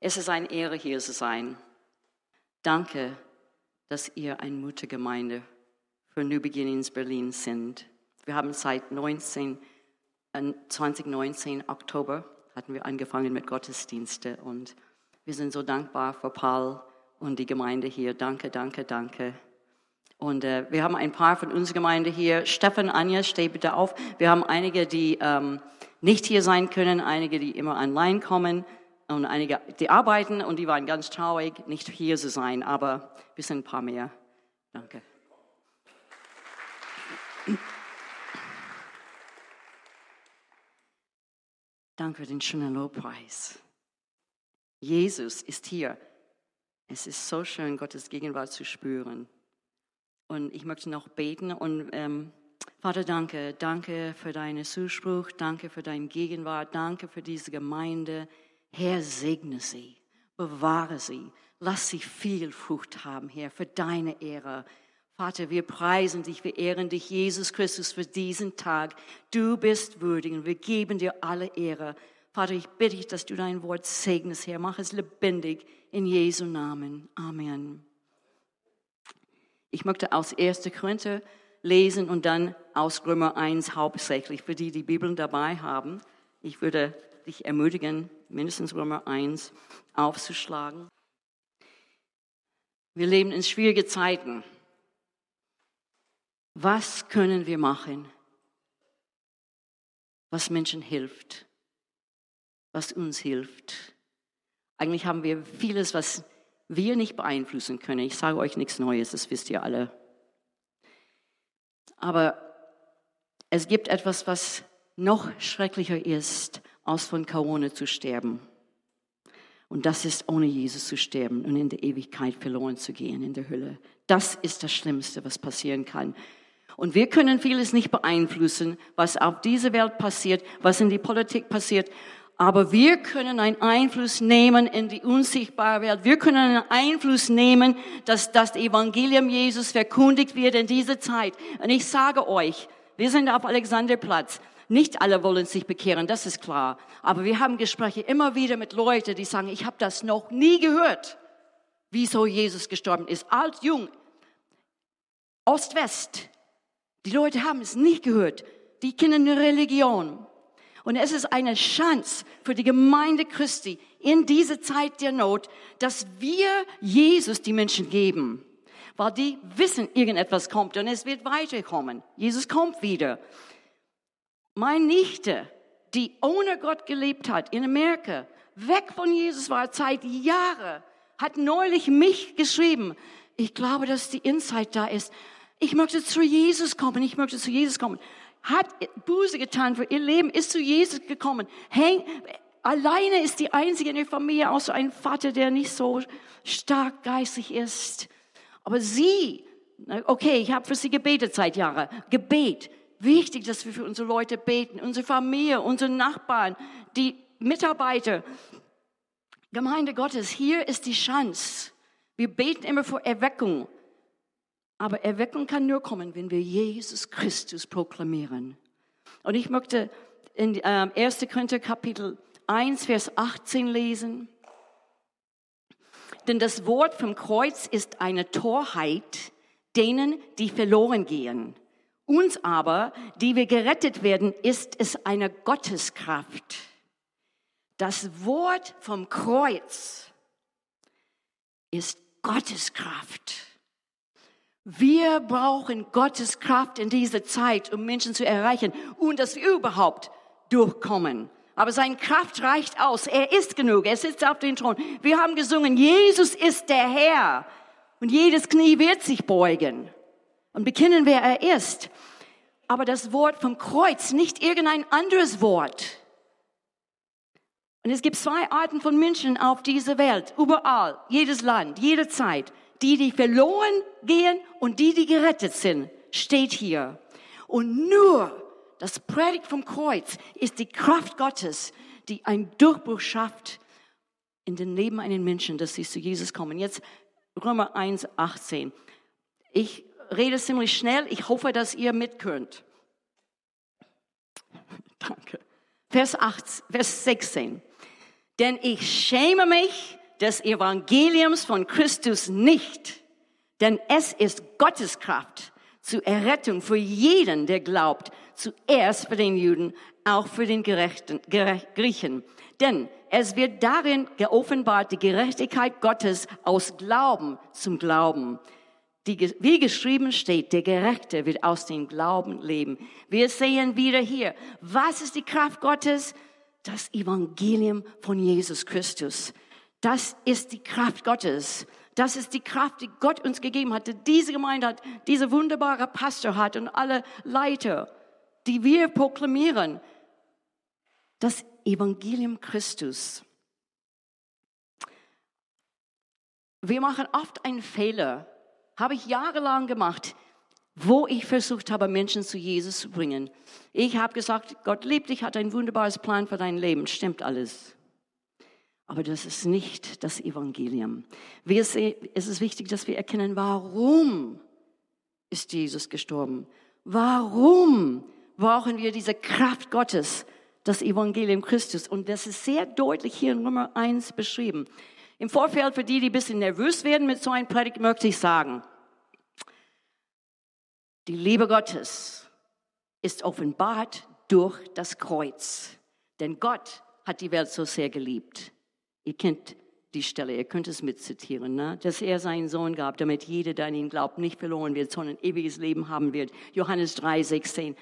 Es ist eine Ehre, hier zu sein. Danke, dass ihr eine Muttergemeinde für New Beginnings Berlin sind. Wir haben seit 19, 2019, äh, Oktober, hatten wir angefangen mit Gottesdienste und wir sind so dankbar für Paul und die Gemeinde hier. Danke, danke, danke. Und äh, wir haben ein paar von unserer Gemeinde hier. Stefan, Anja, steh bitte auf. Wir haben einige, die ähm, nicht hier sein können, einige, die immer online kommen und einige, die arbeiten und die waren ganz traurig, nicht hier zu sein, aber wir sind ein paar mehr. Danke. Danke für den schönen Lobpreis. Jesus ist hier. Es ist so schön, Gottes Gegenwart zu spüren. Und ich möchte noch beten und ähm, Vater, danke, danke für deinen Zuspruch, danke für deine Gegenwart, danke für diese Gemeinde. Herr, segne sie, bewahre sie, lass sie viel Frucht haben, Herr, für deine Ehre. Vater, wir preisen dich, wir ehren dich, Jesus Christus, für diesen Tag. Du bist würdig und wir geben dir alle Ehre. Vater, ich bitte dich, dass du dein Wort segnest, Herr. Mach es lebendig in Jesu Namen. Amen. Ich möchte aus 1. Korinther lesen und dann aus Römer 1 hauptsächlich für die, die Bibeln dabei haben. Ich würde dich ermutigen, mindestens Römer 1 aufzuschlagen. Wir leben in schwierigen Zeiten. Was können wir machen, was Menschen hilft, was uns hilft? Eigentlich haben wir vieles, was wir nicht beeinflussen können. Ich sage euch nichts Neues, das wisst ihr alle. Aber es gibt etwas, was noch schrecklicher ist, als von Corona zu sterben. Und das ist, ohne Jesus zu sterben und in der Ewigkeit verloren zu gehen in der Hölle. Das ist das Schlimmste, was passieren kann. Und wir können vieles nicht beeinflussen, was auf dieser Welt passiert, was in die Politik passiert. Aber wir können einen Einfluss nehmen in die unsichtbare Welt. Wir können einen Einfluss nehmen, dass das Evangelium Jesus verkundigt wird in dieser Zeit. Und ich sage euch, wir sind auf Alexanderplatz. Nicht alle wollen sich bekehren, das ist klar. Aber wir haben Gespräche immer wieder mit Leuten, die sagen, ich habe das noch nie gehört, wieso Jesus gestorben ist. Alt, jung, Ost, West. Die Leute haben es nicht gehört. Die kennen eine Religion. Und es ist eine Chance für die Gemeinde Christi in dieser Zeit der Not, dass wir Jesus die Menschen geben. Weil die wissen, irgendetwas kommt und es wird weiterkommen. Jesus kommt wieder. Meine Nichte, die ohne Gott gelebt hat in Amerika, weg von Jesus war seit Jahren, hat neulich mich geschrieben. Ich glaube, dass die Insight da ist. Ich möchte zu Jesus kommen. Ich möchte zu Jesus kommen hat Buße getan für ihr Leben, ist zu Jesus gekommen. Häng, alleine ist die einzige in der Familie, außer ein Vater, der nicht so stark geistig ist. Aber sie, okay, ich habe für sie gebetet seit Jahren. Gebet. Wichtig, dass wir für unsere Leute beten, unsere Familie, unsere Nachbarn, die Mitarbeiter. Gemeinde Gottes, hier ist die Chance. Wir beten immer vor Erweckung. Aber Erweckung kann nur kommen, wenn wir Jesus Christus proklamieren. Und ich möchte in äh, 1. Korinther Kapitel 1, Vers 18 lesen. Denn das Wort vom Kreuz ist eine Torheit denen, die verloren gehen. Uns aber, die wir gerettet werden, ist es eine Gotteskraft. Das Wort vom Kreuz ist Gotteskraft. Wir brauchen Gottes Kraft in dieser Zeit, um Menschen zu erreichen und dass wir überhaupt durchkommen. Aber seine Kraft reicht aus. Er ist genug. Er sitzt auf dem Thron. Wir haben gesungen, Jesus ist der Herr. Und jedes Knie wird sich beugen und bekennen, wer er ist. Aber das Wort vom Kreuz, nicht irgendein anderes Wort. Und es gibt zwei Arten von Menschen auf dieser Welt, überall, jedes Land, jede Zeit die, die verloren gehen und die, die gerettet sind, steht hier. Und nur das Predigt vom Kreuz ist die Kraft Gottes, die einen Durchbruch schafft in den Leben eines Menschen, dass sie zu Jesus kommen. Jetzt Römer 1, 18. Ich rede ziemlich schnell. Ich hoffe, dass ihr mit könnt. Danke. Vers, 8, Vers 16. Denn ich schäme mich des Evangeliums von Christus nicht, denn es ist Gottes Kraft zur Errettung für jeden, der glaubt, zuerst für den Juden, auch für den Gerechten, Griechen. Denn es wird darin geoffenbart die Gerechtigkeit Gottes aus Glauben zum Glauben. Die, wie geschrieben steht, der Gerechte wird aus dem Glauben leben. Wir sehen wieder hier, was ist die Kraft Gottes? Das Evangelium von Jesus Christus. Das ist die Kraft Gottes. Das ist die Kraft, die Gott uns gegeben hat, die diese Gemeinde hat, diese wunderbare Pastor hat und alle Leiter, die wir proklamieren. Das Evangelium Christus. Wir machen oft einen Fehler, habe ich jahrelang gemacht, wo ich versucht habe, Menschen zu Jesus zu bringen. Ich habe gesagt, Gott liebt dich, hat ein wunderbares Plan für dein Leben, stimmt alles. Aber das ist nicht das Evangelium. Es ist wichtig, dass wir erkennen, warum ist Jesus gestorben? Warum brauchen wir diese Kraft Gottes, das Evangelium Christus? Und das ist sehr deutlich hier in Nummer eins beschrieben. Im Vorfeld für die, die ein bisschen nervös werden mit so einem Predigt, möchte ich sagen, die Liebe Gottes ist offenbart durch das Kreuz. Denn Gott hat die Welt so sehr geliebt Ihr kennt die Stelle, ihr könnt es mitzitieren, ne? dass er seinen Sohn gab, damit jeder, der an ihn glaubt, nicht verloren wird, sondern ein ewiges Leben haben wird. Johannes 3, 16.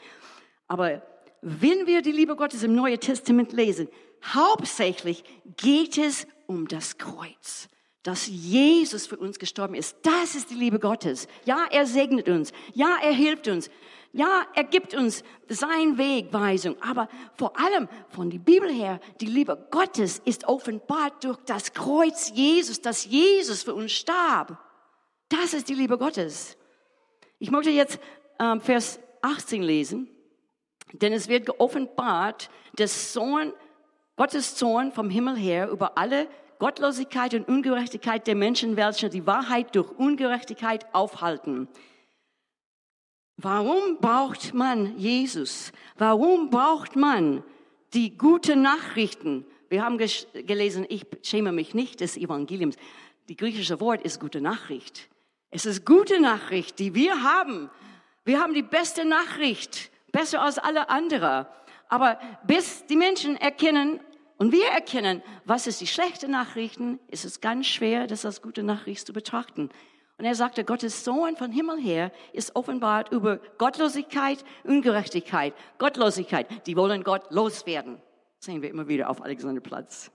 Aber wenn wir die Liebe Gottes im Neuen Testament lesen, hauptsächlich geht es um das Kreuz dass Jesus für uns gestorben ist. Das ist die Liebe Gottes. Ja, er segnet uns. Ja, er hilft uns. Ja, er gibt uns sein Wegweisung, aber vor allem von der Bibel her, die Liebe Gottes ist offenbart durch das Kreuz Jesus, dass Jesus für uns starb. Das ist die Liebe Gottes. Ich möchte jetzt ähm, Vers 18 lesen, denn es wird geoffenbart, dass Sohn, Gottes Zorn vom Himmel her über alle Gottlosigkeit und Ungerechtigkeit der Menschen, welche die Wahrheit durch Ungerechtigkeit aufhalten. Warum braucht man Jesus? Warum braucht man die guten Nachrichten? Wir haben gelesen, ich schäme mich nicht des Evangeliums. Die griechische Wort ist gute Nachricht. Es ist gute Nachricht, die wir haben. Wir haben die beste Nachricht, besser als alle anderen. Aber bis die Menschen erkennen und wir erkennen, was ist die schlechte Nachrichten, ist es ganz schwer, das als gute Nachricht zu betrachten. Und er sagte, Gottes Sohn von Himmel her ist offenbart über Gottlosigkeit, Ungerechtigkeit, Gottlosigkeit. Die wollen Gott loswerden. Das sehen wir immer wieder auf Alexanderplatz.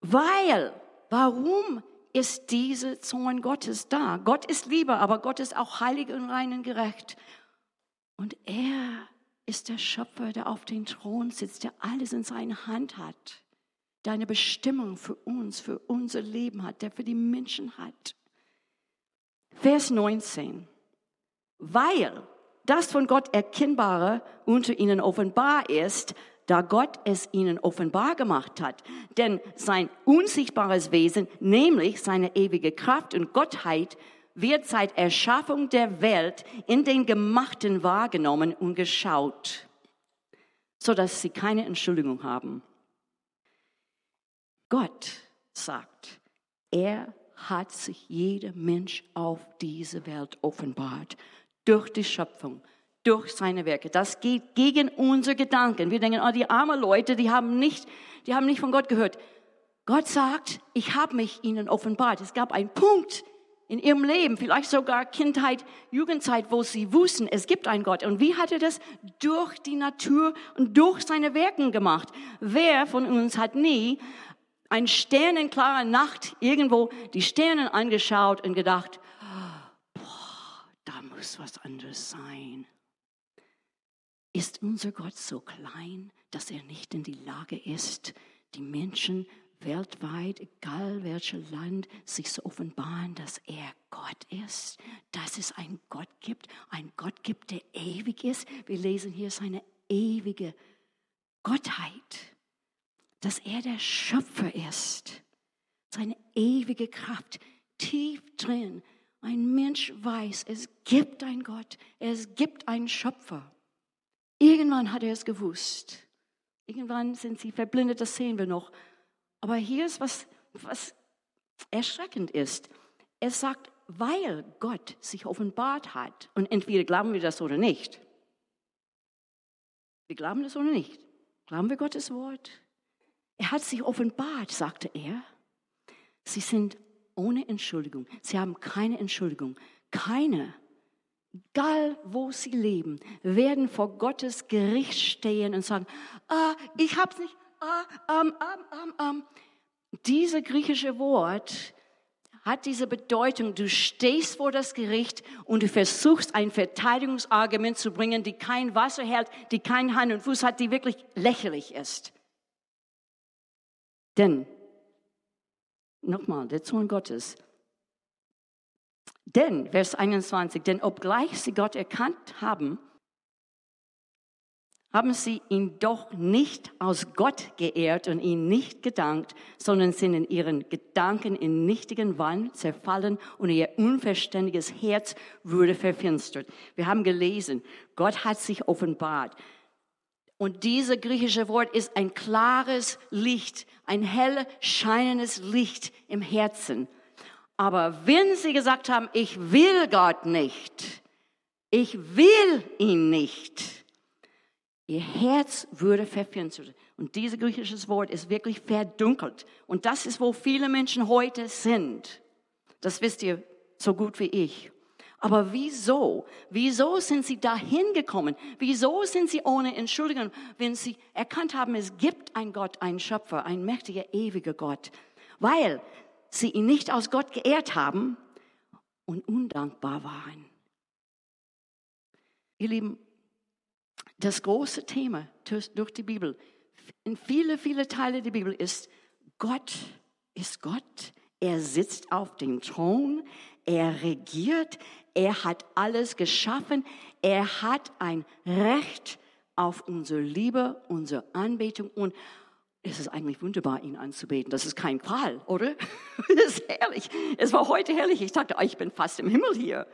Weil, warum ist diese Zorn Gottes da? Gott ist Liebe, aber Gott ist auch heilig und rein und gerecht. Und er ist der Schöpfer, der auf dem Thron sitzt, der alles in seiner Hand hat deine Bestimmung für uns, für unser Leben hat, der für die Menschen hat. Vers 19. Weil das von Gott Erkennbare unter ihnen offenbar ist, da Gott es ihnen offenbar gemacht hat. Denn sein unsichtbares Wesen, nämlich seine ewige Kraft und Gottheit, wird seit Erschaffung der Welt in den Gemachten wahrgenommen und geschaut, so dass sie keine Entschuldigung haben. Gott sagt, er hat sich jeder Mensch auf diese Welt offenbart. Durch die Schöpfung, durch seine Werke. Das geht gegen unsere Gedanken. Wir denken, oh, die armen Leute, die haben nicht, die haben nicht von Gott gehört. Gott sagt, ich habe mich ihnen offenbart. Es gab einen Punkt in ihrem Leben, vielleicht sogar Kindheit, Jugendzeit, wo sie wussten, es gibt einen Gott. Und wie hat er das? Durch die Natur und durch seine Werken gemacht. Wer von uns hat nie eine sternenklare Nacht irgendwo die Sterne angeschaut und gedacht, boah, da muss was anderes sein. Ist unser Gott so klein, dass er nicht in die Lage ist, die Menschen weltweit, egal welches Land, sich zu offenbaren, dass er Gott ist, dass es einen Gott gibt, einen Gott gibt, der ewig ist. Wir lesen hier seine ewige Gottheit dass er der Schöpfer ist. Seine ewige Kraft tief drin. Ein Mensch weiß, es gibt einen Gott, es gibt einen Schöpfer. Irgendwann hat er es gewusst. Irgendwann sind sie verblindet, das sehen wir noch. Aber hier ist was, was erschreckend ist. Er sagt, weil Gott sich offenbart hat, und entweder glauben wir das oder nicht. Wir glauben das oder nicht. Glauben wir Gottes Wort? Er hat sich offenbart, sagte er. Sie sind ohne Entschuldigung. Sie haben keine Entschuldigung. Keine. Egal wo sie leben, werden vor Gottes Gericht stehen und sagen, ah, ich hab's nicht, ah, ähm, ähm, ähm, ähm. Diese griechische Wort hat diese Bedeutung, du stehst vor das Gericht und du versuchst ein Verteidigungsargument zu bringen, die kein Wasser hält, die keinen Hand und Fuß hat, die wirklich lächerlich ist. Denn, nochmal, der Zorn Gottes. Denn, Vers 21, denn obgleich sie Gott erkannt haben, haben sie ihn doch nicht aus Gott geehrt und ihn nicht gedankt, sondern sind in ihren Gedanken in nichtigen Wahn zerfallen und ihr unverständiges Herz wurde verfinstert. Wir haben gelesen, Gott hat sich offenbart. Und dieses griechische Wort ist ein klares Licht, ein hell scheinendes Licht im Herzen. Aber wenn sie gesagt haben, ich will Gott nicht, ich will ihn nicht, Ihr Herz würde verfinstert. Und dieses griechische Wort ist wirklich verdunkelt. Und das ist, wo viele Menschen heute sind. Das wisst ihr so gut wie ich. Aber wieso? Wieso sind sie dahin gekommen? Wieso sind sie ohne Entschuldigung, wenn sie erkannt haben, es gibt einen Gott, einen Schöpfer, ein mächtiger, ewiger Gott? Weil sie ihn nicht aus Gott geehrt haben und undankbar waren. Ihr Lieben, das große Thema durch die Bibel, in viele, viele Teile der Bibel ist, Gott ist Gott. Er sitzt auf dem Thron. Er regiert. Er hat alles geschaffen. Er hat ein Recht auf unsere Liebe, unsere Anbetung und es ist eigentlich wunderbar, ihn anzubeten. Das ist kein Qual, oder? Das ist herrlich. Es war heute herrlich. Ich dachte, ich bin fast im Himmel hier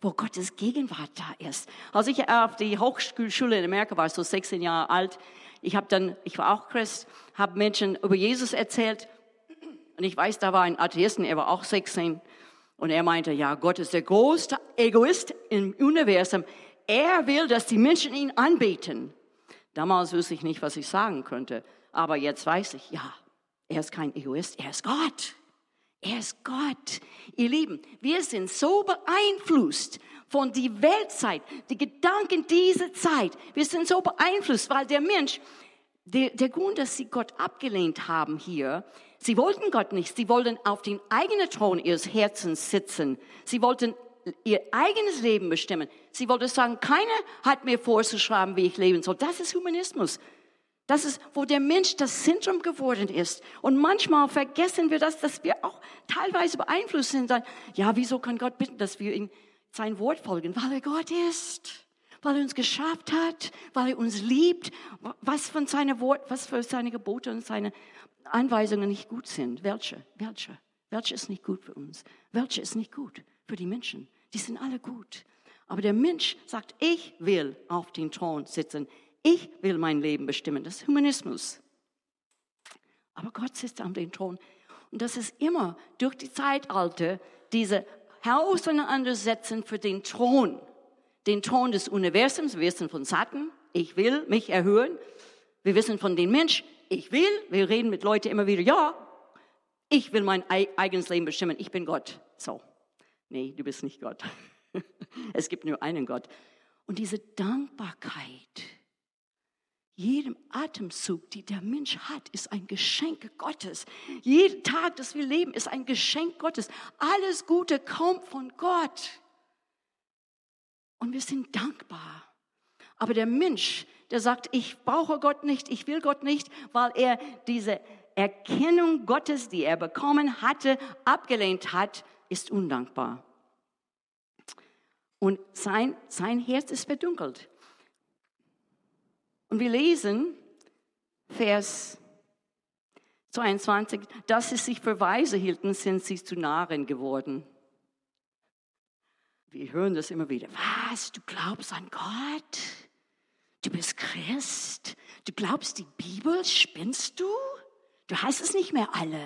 wo Gottes Gegenwart da ist. Als ich auf die Hochschule in Amerika war, so 16 Jahre alt, ich habe dann, ich war auch Christ, habe Menschen über Jesus erzählt und ich weiß, da war ein Atheisten, er war auch 16 und er meinte, ja, Gott ist der größte Egoist im Universum. Er will, dass die Menschen ihn anbeten. Damals wusste ich nicht, was ich sagen könnte, aber jetzt weiß ich, ja, er ist kein Egoist, er ist Gott. Er ist Gott. Ihr Lieben, wir sind so beeinflusst von die Weltzeit, die Gedanken dieser Zeit. Wir sind so beeinflusst, weil der Mensch, der, der Grund, dass sie Gott abgelehnt haben hier, sie wollten Gott nicht. Sie wollten auf den eigenen Thron ihres Herzens sitzen. Sie wollten ihr eigenes Leben bestimmen. Sie wollten sagen, keiner hat mir vorzuschreiben, wie ich leben soll. Das ist Humanismus. Das ist, wo der Mensch das Zentrum geworden ist. Und manchmal vergessen wir das, dass wir auch teilweise beeinflusst sind. Ja, wieso kann Gott bitten, dass wir ihm sein Wort folgen? Weil er Gott ist. Weil er uns geschafft hat, weil er uns liebt, was von seine Wort, was für seine Gebote und seine Anweisungen nicht gut sind. Welche? Welche? Welche ist nicht gut für uns? Welche ist nicht gut für die Menschen? Die sind alle gut. Aber der Mensch sagt, ich will auf den Thron sitzen. Ich will mein Leben bestimmen. Das ist Humanismus. Aber Gott sitzt am Thron. Und das ist immer durch die Zeitalter diese Auseinandersetzen für den Thron. Den Thron des Universums. Wir wissen von Satan, ich will mich erhöhen. Wir wissen von den Menschen, ich will. Wir reden mit Leuten immer wieder, ja, ich will mein eigenes Leben bestimmen. Ich bin Gott. So. Nee, du bist nicht Gott. Es gibt nur einen Gott. Und diese Dankbarkeit, jedem Atemzug, die der Mensch hat, ist ein Geschenk Gottes. Jeden Tag, das wir leben, ist ein Geschenk Gottes. Alles Gute kommt von Gott. Und wir sind dankbar. Aber der Mensch, der sagt, ich brauche Gott nicht, ich will Gott nicht, weil er diese Erkennung Gottes, die er bekommen hatte, abgelehnt hat, ist undankbar. Und sein, sein Herz ist verdunkelt. Und wir lesen Vers 22, dass sie sich für weise hielten, sind sie zu Narren geworden. Wir hören das immer wieder. Was? Du glaubst an Gott? Du bist Christ? Du glaubst die Bibel? Spinnst du? Du hast es nicht mehr alle.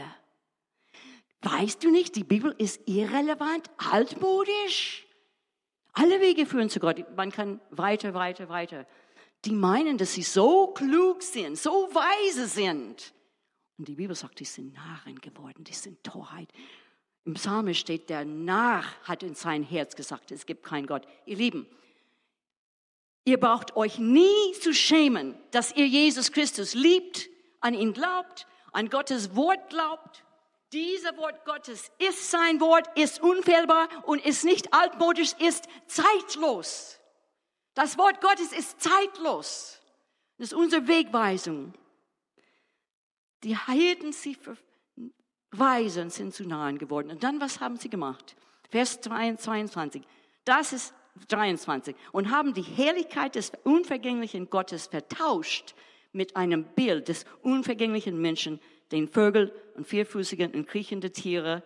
Weißt du nicht, die Bibel ist irrelevant, altmodisch? Alle Wege führen zu Gott. Man kann weiter, weiter, weiter. Die meinen, dass sie so klug sind, so weise sind. Und die Bibel sagt, die sind Narren geworden, die sind Torheit. Im Psalm steht, der Narr hat in sein Herz gesagt, es gibt keinen Gott. Ihr Lieben, ihr braucht euch nie zu schämen, dass ihr Jesus Christus liebt, an ihn glaubt, an Gottes Wort glaubt dieser Wort Gottes ist sein Wort, ist unfehlbar und ist nicht altmodisch, ist zeitlos. Das Wort Gottes ist zeitlos. Das ist unsere Wegweisung. Die hielten sie für weise sind zu nahen geworden. Und dann, was haben sie gemacht? Vers 22. Das ist 23. Und haben die Herrlichkeit des unvergänglichen Gottes vertauscht mit einem Bild des unvergänglichen Menschen, den Vögeln und vierfüßigen und kriechenden Tiere,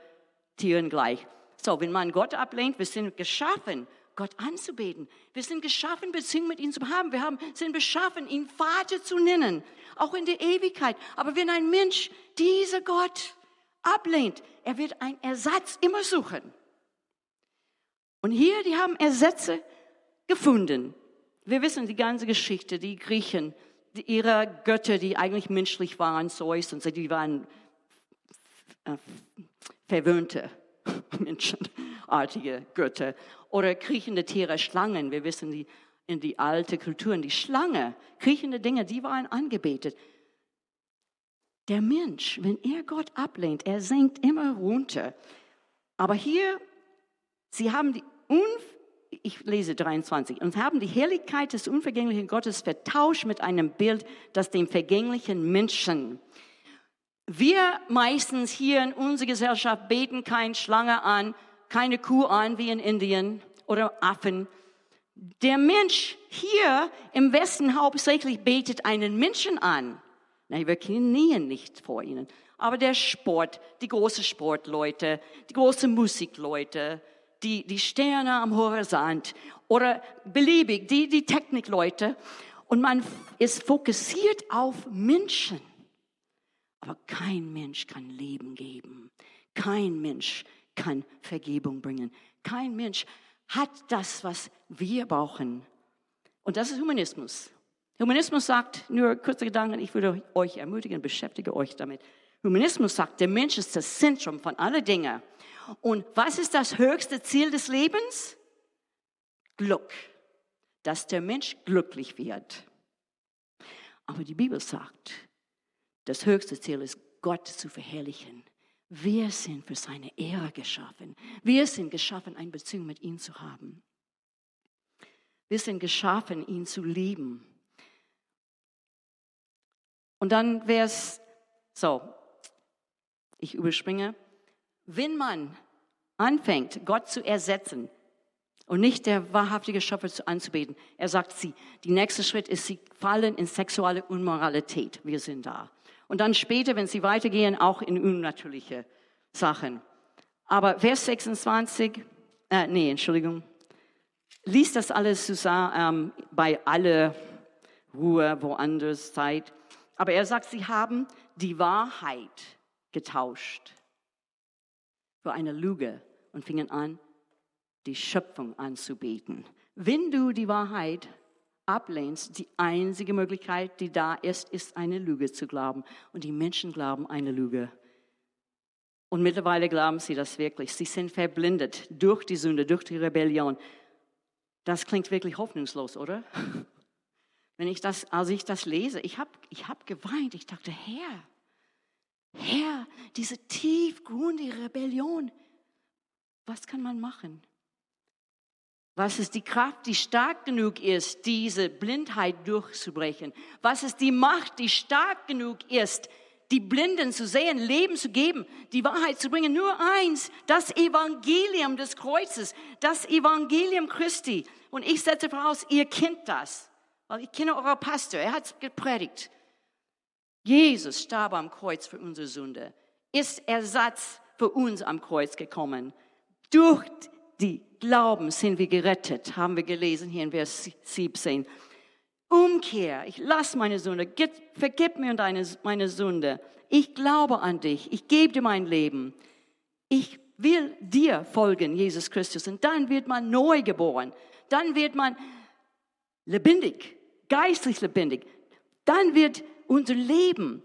Tieren gleich. So, wenn man Gott ablehnt, wir sind geschaffen, Gott anzubeten. Wir sind geschaffen, Beziehung mit ihm zu haben. Wir haben, sind beschaffen, ihn Vater zu nennen, auch in der Ewigkeit. Aber wenn ein Mensch dieser Gott ablehnt, er wird einen Ersatz immer suchen. Und hier, die haben Ersätze gefunden. Wir wissen die ganze Geschichte, die Griechen, ihre Götter, die eigentlich menschlich waren, Zeus und so, die waren äh, verwöhnte menschenartige Götter. Oder kriechende Tiere, Schlangen. Wir wissen, die, in die alte Kulturen, die Schlange, kriechende Dinge, die waren angebetet. Der Mensch, wenn er Gott ablehnt, er sinkt immer runter. Aber hier, sie haben die Unfähigkeit, ich lese 23, und haben die Herrlichkeit des unvergänglichen Gottes vertauscht mit einem Bild, das dem vergänglichen Menschen. Wir meistens hier in unserer Gesellschaft beten keine Schlange an, keine Kuh an wie in Indien oder Affen. Der Mensch hier im Westen hauptsächlich betet einen Menschen an. Nein, wir knien nicht vor ihnen. Aber der Sport, die großen Sportleute, die großen Musikleute, die, die Sterne am Horizont oder beliebig, die, die Technikleute. Und man ist fokussiert auf Menschen. Aber kein Mensch kann Leben geben. Kein Mensch kann Vergebung bringen. Kein Mensch hat das, was wir brauchen. Und das ist Humanismus. Humanismus sagt, nur kurze Gedanken, ich würde euch ermutigen, beschäftige euch damit. Humanismus sagt, der Mensch ist das Zentrum von allen Dingen. Und was ist das höchste Ziel des Lebens? Glück, dass der Mensch glücklich wird. Aber die Bibel sagt, das höchste Ziel ist, Gott zu verherrlichen. Wir sind für seine Ehre geschaffen. Wir sind geschaffen, eine Beziehung mit ihm zu haben. Wir sind geschaffen, ihn zu lieben. Und dann wäre es so, ich überspringe, wenn man anfängt, Gott zu ersetzen und nicht der wahrhaftige Schöpfer anzubeten, er sagt sie, die nächste Schritt ist, sie fallen in sexuelle Unmoralität. Wir sind da. Und dann später, wenn sie weitergehen, auch in unnatürliche Sachen. Aber Vers 26, äh, nee, Entschuldigung, liest das alles zusammen ähm, bei aller Ruhe, woanders Zeit. Aber er sagt, sie haben die Wahrheit getauscht für eine Lüge und fingen an, die Schöpfung anzubeten. Wenn du die Wahrheit ablehnst, die einzige Möglichkeit, die da ist, ist eine Lüge zu glauben. Und die Menschen glauben eine Lüge. Und mittlerweile glauben sie das wirklich. Sie sind verblindet durch die Sünde, durch die Rebellion. Das klingt wirklich hoffnungslos, oder? Wenn ich das, als ich das lese, ich habe ich hab geweint. Ich dachte, Herr, Herr, diese tiefgründige Rebellion, was kann man machen? Was ist die Kraft, die stark genug ist, diese Blindheit durchzubrechen? Was ist die Macht, die stark genug ist, die Blinden zu sehen, Leben zu geben, die Wahrheit zu bringen? Nur eins, das Evangelium des Kreuzes, das Evangelium Christi. Und ich setze voraus, ihr kennt das, weil ich kenne euren Pastor, er hat es gepredigt. Jesus starb am Kreuz für unsere Sünde, ist Ersatz für uns am Kreuz gekommen. Durch die Glauben sind wir gerettet, haben wir gelesen hier in Vers 17. Umkehr. Ich lasse meine Sünde. Vergib mir deine, meine Sünde. Ich glaube an dich. Ich gebe dir mein Leben. Ich will dir folgen, Jesus Christus. Und dann wird man neu geboren. Dann wird man lebendig, geistlich lebendig. Dann wird unser Leben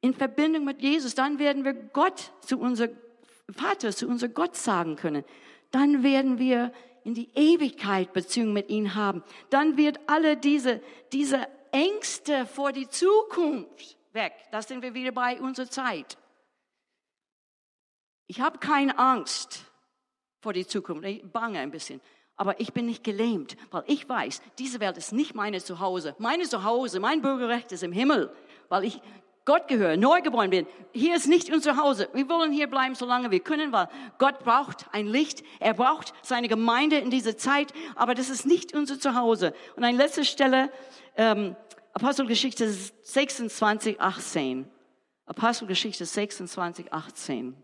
in Verbindung mit Jesus, dann werden wir Gott zu unserem Vater, zu unserem Gott sagen können. Dann werden wir in die Ewigkeit Beziehung mit ihm haben. Dann wird alle diese, diese Ängste vor die Zukunft weg. Das sind wir wieder bei unserer Zeit. Ich habe keine Angst vor die Zukunft. Ich bange ein bisschen. Aber ich bin nicht gelähmt, weil ich weiß, diese Welt ist nicht meine Zuhause. Meine Zuhause, mein Bürgerrecht ist im Himmel, weil ich Gott gehöre, neugeboren bin. Hier ist nicht unser Zuhause. Wir wollen hier bleiben, solange wir können, weil Gott braucht ein Licht. Er braucht seine Gemeinde in dieser Zeit, aber das ist nicht unser Zuhause. Und an letzter Stelle, ähm, Apostelgeschichte 26, 18. Apostelgeschichte 26, 18.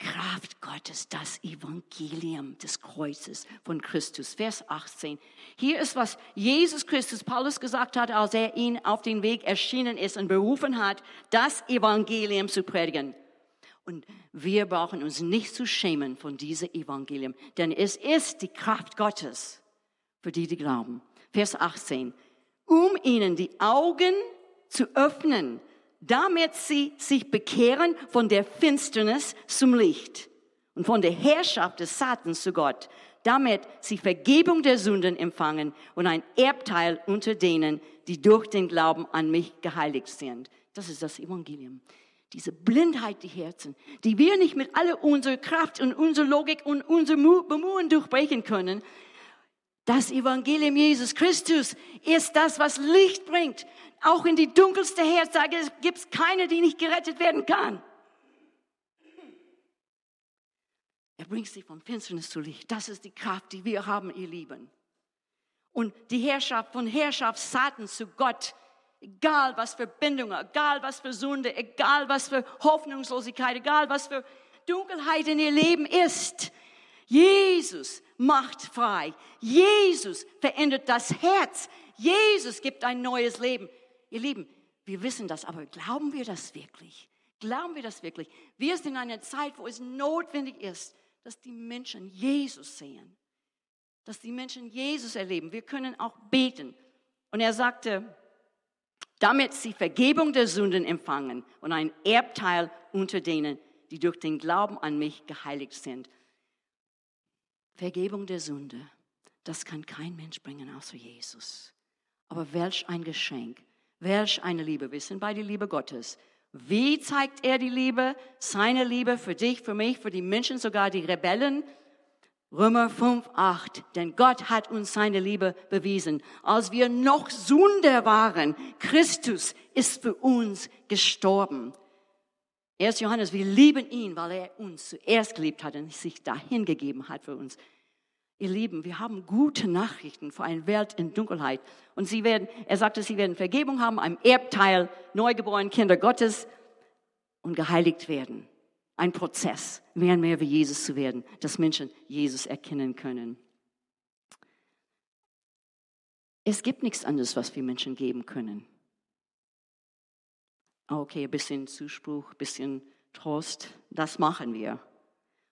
Kraft Gottes, das Evangelium des Kreuzes von Christus. Vers 18. Hier ist, was Jesus Christus Paulus gesagt hat, als er ihn auf den Weg erschienen ist und berufen hat, das Evangelium zu predigen. Und wir brauchen uns nicht zu schämen von diesem Evangelium, denn es ist die Kraft Gottes für die, die glauben. Vers 18. Um ihnen die Augen zu öffnen, damit sie sich bekehren von der Finsternis zum Licht und von der Herrschaft des Satans zu Gott, damit sie Vergebung der Sünden empfangen und ein Erbteil unter denen, die durch den Glauben an mich geheiligt sind. Das ist das Evangelium. Diese Blindheit, die Herzen, die wir nicht mit aller unserer Kraft und unserer Logik und unserem Bemühen durchbrechen können, das Evangelium Jesus Christus ist das, was Licht bringt. Auch in die dunkelste Herzage gibt es keine, die nicht gerettet werden kann. Er bringt sie vom Finsternis zu Licht. Das ist die Kraft, die wir haben, ihr Lieben. Und die Herrschaft von Herrschaft Satans zu Gott, egal was für Bindungen, egal was für Sünde, egal was für Hoffnungslosigkeit, egal was für Dunkelheit in ihr Leben ist, Jesus macht frei. Jesus verändert das Herz. Jesus gibt ein neues Leben. Ihr Lieben, wir wissen das, aber glauben wir das wirklich? Glauben wir das wirklich? Wir sind in einer Zeit, wo es notwendig ist, dass die Menschen Jesus sehen, dass die Menschen Jesus erleben. Wir können auch beten. Und er sagte, damit sie Vergebung der Sünden empfangen und ein Erbteil unter denen, die durch den Glauben an mich geheiligt sind. Vergebung der Sünde, das kann kein Mensch bringen außer Jesus. Aber welch ein Geschenk, welch eine Liebe. Wir sind bei der Liebe Gottes. Wie zeigt er die Liebe? Seine Liebe für dich, für mich, für die Menschen, sogar die Rebellen. Römer 5, 8. Denn Gott hat uns seine Liebe bewiesen. Als wir noch Sünder waren, Christus ist für uns gestorben. 1. Johannes, wir lieben ihn, weil er uns zuerst geliebt hat und sich dahin gegeben hat für uns. Ihr Lieben, wir haben gute Nachrichten für eine Welt in Dunkelheit. Und sie werden, er sagte, sie werden Vergebung haben, ein Erbteil, neugeborene Kinder Gottes und geheiligt werden. Ein Prozess, mehr und mehr wie Jesus zu werden, dass Menschen Jesus erkennen können. Es gibt nichts anderes, was wir Menschen geben können. Okay, ein bisschen Zuspruch, ein bisschen Trost, das machen wir.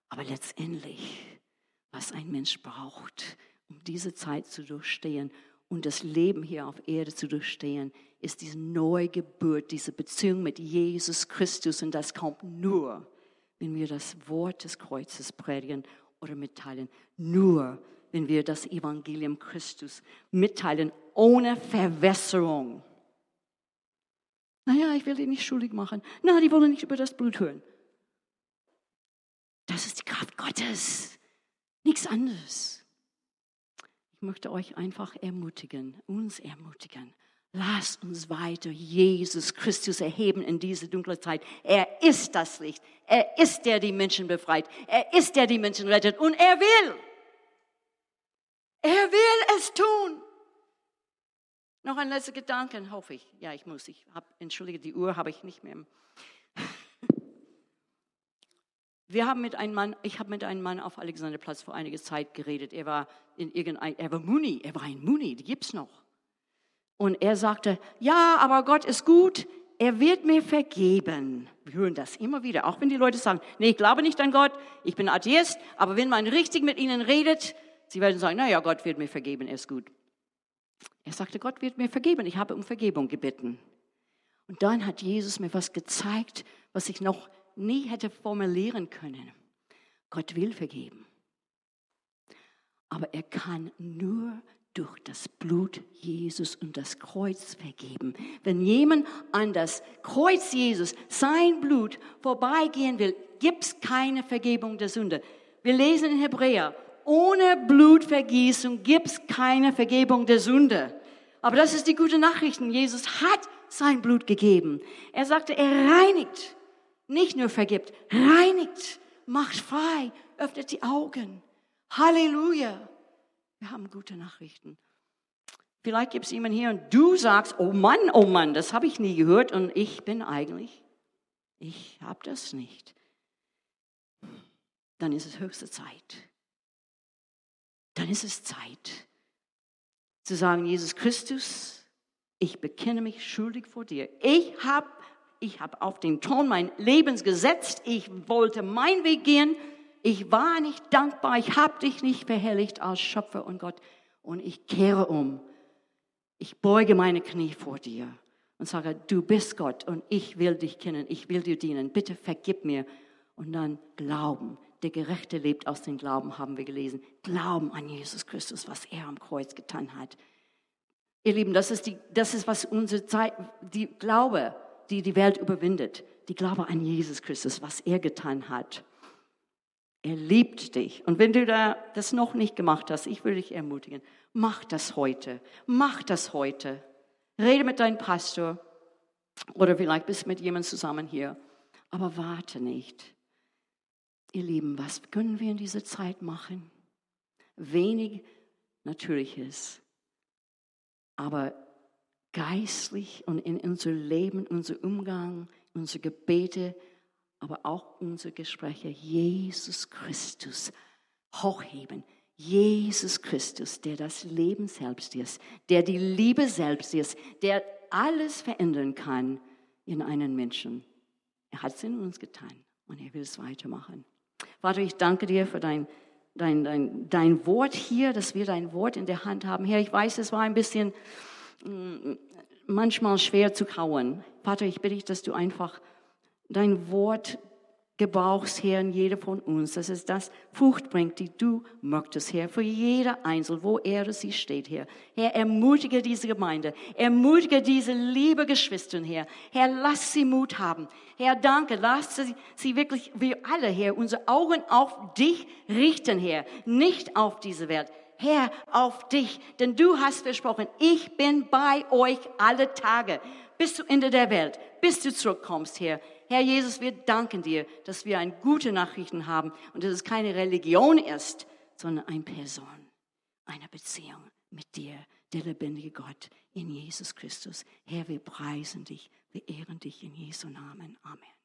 Aber letztendlich, was ein Mensch braucht, um diese Zeit zu durchstehen und das Leben hier auf Erde zu durchstehen, ist diese Neugeburt, diese Beziehung mit Jesus Christus. Und das kommt nur, wenn wir das Wort des Kreuzes predigen oder mitteilen. Nur, wenn wir das Evangelium Christus mitteilen, ohne Verwässerung. Naja, ich will die nicht schuldig machen. Na, die wollen nicht über das Blut hören. Das ist die Kraft Gottes. Nichts anderes. Ich möchte euch einfach ermutigen, uns ermutigen. Lasst uns weiter Jesus Christus erheben in diese dunkle Zeit. Er ist das Licht. Er ist der, der die Menschen befreit. Er ist der, der die Menschen rettet. Und er will. Er will es tun. Noch ein letzter Gedanke, hoffe ich. Ja, ich muss. Ich habe, entschuldige, die Uhr habe ich nicht mehr. Wir haben mit einem Mann, ich habe mit einem Mann auf Alexanderplatz vor einiger Zeit geredet. Er war in irgendein, er war Muni, er war ein Muni, die gibt's noch. Und er sagte, ja, aber Gott ist gut, er wird mir vergeben. Wir hören das immer wieder, auch wenn die Leute sagen, nee, ich glaube nicht an Gott, ich bin Atheist, aber wenn man richtig mit ihnen redet, sie werden sagen, na ja, Gott wird mir vergeben, er ist gut. Er sagte, Gott wird mir vergeben, ich habe um Vergebung gebeten. Und dann hat Jesus mir was gezeigt, was ich noch nie hätte formulieren können. Gott will vergeben. Aber er kann nur durch das Blut Jesus und das Kreuz vergeben. Wenn jemand an das Kreuz Jesus, sein Blut vorbeigehen will, gibt es keine Vergebung der Sünde. Wir lesen in Hebräer, ohne Blutvergießung gibt es keine Vergebung der Sünde. Aber das ist die gute Nachricht. Jesus hat sein Blut gegeben. Er sagte, er reinigt, nicht nur vergibt, reinigt, macht frei, öffnet die Augen. Halleluja. Wir haben gute Nachrichten. Vielleicht gibt es jemanden hier und du sagst, oh Mann, oh Mann, das habe ich nie gehört und ich bin eigentlich, ich habe das nicht. Dann ist es höchste Zeit. Dann ist es Zeit zu sagen, Jesus Christus, ich bekenne mich schuldig vor dir. Ich habe ich hab auf den Ton mein Lebens gesetzt. Ich wollte meinen Weg gehen. Ich war nicht dankbar. Ich habe dich nicht verherrlicht als Schöpfer und Gott. Und ich kehre um. Ich beuge meine Knie vor dir und sage, du bist Gott und ich will dich kennen. Ich will dir dienen. Bitte vergib mir. Und dann glauben. Der Gerechte lebt aus dem Glauben, haben wir gelesen. Glauben an Jesus Christus, was er am Kreuz getan hat. Ihr Lieben, das ist, die, das ist was unsere Zeit, die Glaube, die die Welt überwindet. Die Glaube an Jesus Christus, was er getan hat. Er liebt dich. Und wenn du da das noch nicht gemacht hast, ich will dich ermutigen, mach das heute. Mach das heute. Rede mit deinem Pastor oder vielleicht bist du mit jemandem zusammen hier. Aber warte nicht. Ihr Lieben, was können wir in dieser Zeit machen? Wenig Natürliches, aber geistlich und in unser Leben, unser Umgang, unsere Gebete, aber auch unsere Gespräche Jesus Christus hochheben. Jesus Christus, der das Leben selbst ist, der die Liebe selbst ist, der alles verändern kann in einen Menschen. Er hat es in uns getan und er will es weitermachen. Vater, ich danke dir für dein, dein, dein, dein Wort hier, dass wir dein Wort in der Hand haben. Herr, ich weiß, es war ein bisschen manchmal schwer zu kauen. Vater, ich bitte dich, dass du einfach dein Wort gebrauchst, Herr, in jeder von uns, dass es das Frucht bringt, die du möchtest, Herr, für jeder Einzel, wo er oder sie steht, Herr. Herr, ermutige diese Gemeinde, ermutige diese liebe Geschwister, Herr. Herr, lass sie Mut haben. Herr, danke, lass sie, sie wirklich, wir alle, Herr, unsere Augen auf dich richten, Herr, nicht auf diese Welt. Herr, auf dich, denn du hast versprochen, ich bin bei euch alle Tage bis zu Ende der Welt, bis du zurückkommst, Herr. Herr Jesus, wir danken dir, dass wir ein gute Nachrichten haben und dass es keine Religion ist, sondern eine Person, eine Beziehung mit dir, der lebendige Gott in Jesus Christus. Herr, wir preisen dich, wir ehren dich in Jesu Namen. Amen.